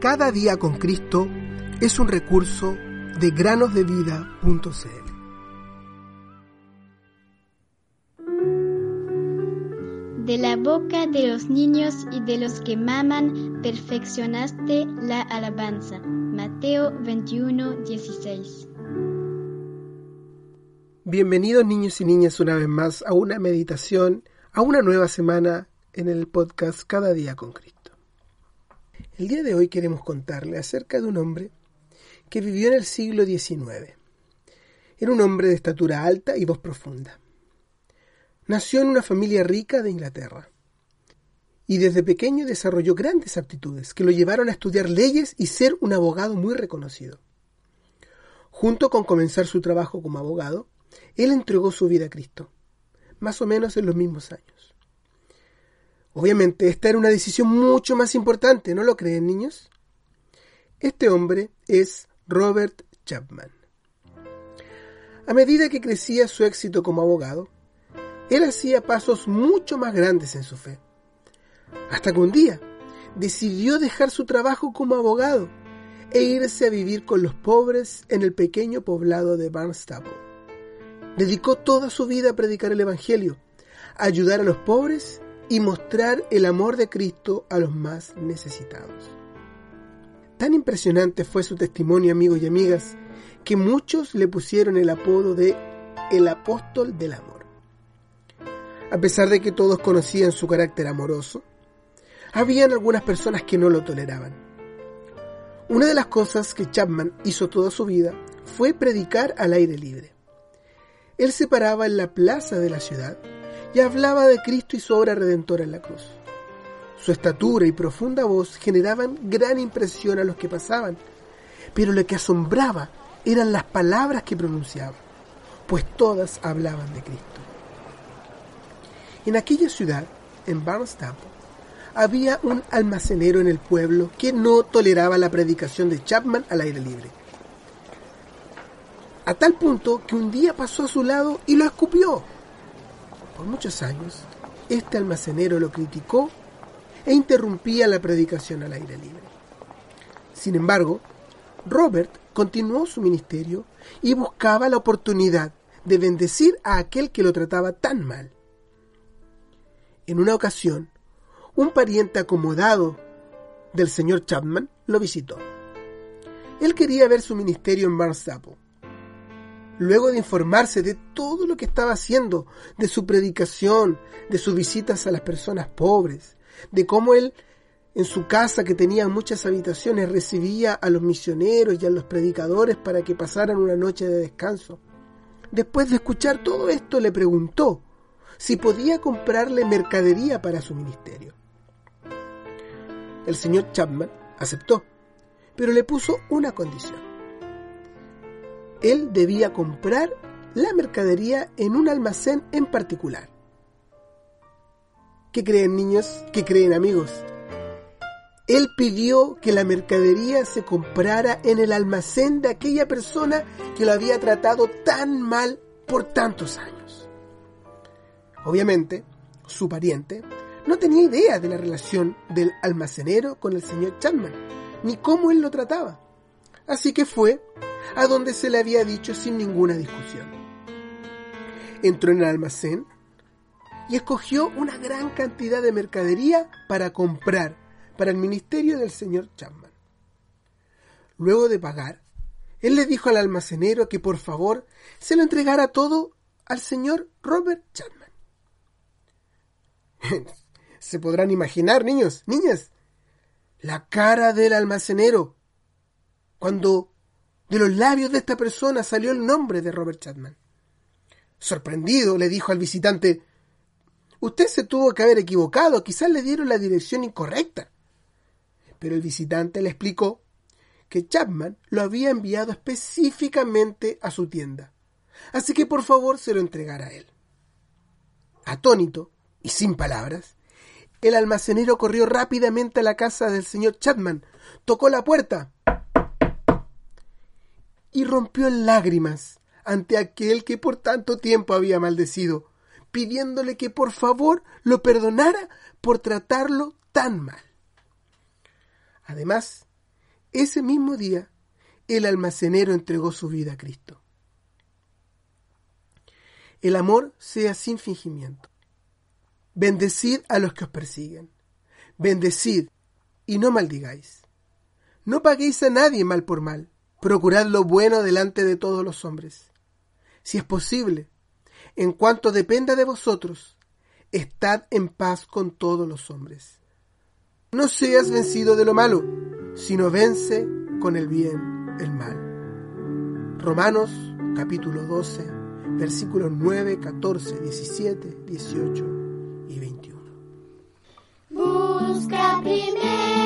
Cada día con Cristo es un recurso de granosdevida.cl. De la boca de los niños y de los que maman, perfeccionaste la alabanza. Mateo 21, 16. Bienvenidos niños y niñas una vez más a una meditación, a una nueva semana en el podcast Cada día con Cristo. El día de hoy queremos contarle acerca de un hombre que vivió en el siglo XIX. Era un hombre de estatura alta y voz profunda. Nació en una familia rica de Inglaterra y desde pequeño desarrolló grandes aptitudes que lo llevaron a estudiar leyes y ser un abogado muy reconocido. Junto con comenzar su trabajo como abogado, él entregó su vida a Cristo, más o menos en los mismos años. Obviamente, esta era una decisión mucho más importante, ¿no lo creen, niños? Este hombre es Robert Chapman. A medida que crecía su éxito como abogado, él hacía pasos mucho más grandes en su fe. Hasta que un día decidió dejar su trabajo como abogado e irse a vivir con los pobres en el pequeño poblado de Barnstable. Dedicó toda su vida a predicar el Evangelio, a ayudar a los pobres y mostrar el amor de Cristo a los más necesitados. Tan impresionante fue su testimonio, amigos y amigas, que muchos le pusieron el apodo de el apóstol del amor. A pesar de que todos conocían su carácter amoroso, habían algunas personas que no lo toleraban. Una de las cosas que Chapman hizo toda su vida fue predicar al aire libre. Él se paraba en la plaza de la ciudad y hablaba de Cristo y su obra redentora en la cruz. Su estatura y profunda voz generaban gran impresión a los que pasaban, pero lo que asombraba eran las palabras que pronunciaba, pues todas hablaban de Cristo. En aquella ciudad, en Barnstable, había un almacenero en el pueblo que no toleraba la predicación de Chapman al aire libre. A tal punto que un día pasó a su lado y lo escupió. Muchos años, este almacenero lo criticó e interrumpía la predicación al aire libre. Sin embargo, Robert continuó su ministerio y buscaba la oportunidad de bendecir a aquel que lo trataba tan mal. En una ocasión, un pariente acomodado del señor Chapman lo visitó. Él quería ver su ministerio en Barnstable. Luego de informarse de todo lo que estaba haciendo, de su predicación, de sus visitas a las personas pobres, de cómo él en su casa que tenía muchas habitaciones recibía a los misioneros y a los predicadores para que pasaran una noche de descanso. Después de escuchar todo esto le preguntó si podía comprarle mercadería para su ministerio. El señor Chapman aceptó, pero le puso una condición. Él debía comprar la mercadería en un almacén en particular. ¿Qué creen niños? ¿Qué creen amigos? Él pidió que la mercadería se comprara en el almacén de aquella persona que lo había tratado tan mal por tantos años. Obviamente, su pariente no tenía idea de la relación del almacenero con el señor Chapman, ni cómo él lo trataba. Así que fue a donde se le había dicho sin ninguna discusión. Entró en el almacén y escogió una gran cantidad de mercadería para comprar para el ministerio del señor Chapman. Luego de pagar, él le dijo al almacenero que por favor se lo entregara todo al señor Robert Chapman. se podrán imaginar, niños, niñas, la cara del almacenero cuando de los labios de esta persona salió el nombre de Robert Chapman. Sorprendido, le dijo al visitante, Usted se tuvo que haber equivocado, quizás le dieron la dirección incorrecta. Pero el visitante le explicó que Chapman lo había enviado específicamente a su tienda, así que por favor se lo entregara a él. Atónito y sin palabras, el almacenero corrió rápidamente a la casa del señor Chapman, tocó la puerta y rompió en lágrimas ante aquel que por tanto tiempo había maldecido, pidiéndole que por favor lo perdonara por tratarlo tan mal. Además, ese mismo día el almacenero entregó su vida a Cristo. El amor sea sin fingimiento. Bendecid a los que os persiguen. Bendecid y no maldigáis. No paguéis a nadie mal por mal. Procurad lo bueno delante de todos los hombres. Si es posible, en cuanto dependa de vosotros, estad en paz con todos los hombres. No seas vencido de lo malo, sino vence con el bien el mal. Romanos capítulo 12, versículos 9, 14, 17, 18 y 21. Busca primero